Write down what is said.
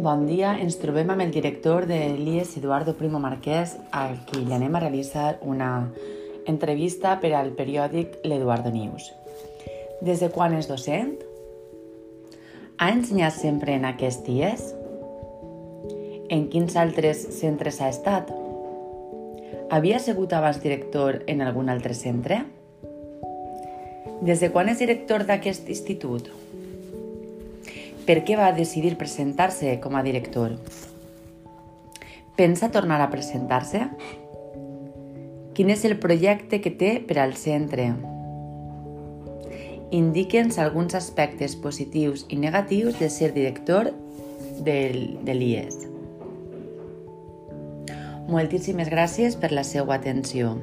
Bon dia, ens trobem amb el director de l'IES, Eduardo Primo Marquès, al qui li anem a realitzar una entrevista per al periòdic L'Eduardo News. Des de quan és docent? Ha ensenyat sempre en aquest IES? En quins altres centres ha estat? Havia sigut abans director en algun altre centre? Des de quan és director d'aquest institut? Per què va decidir presentar-se com a director? Pensa tornar a presentar-se? Quin és el projecte que té per al centre? Indique'ns alguns aspectes positius i negatius de ser director del, de l'IES. Moltíssimes gràcies per la seva atenció.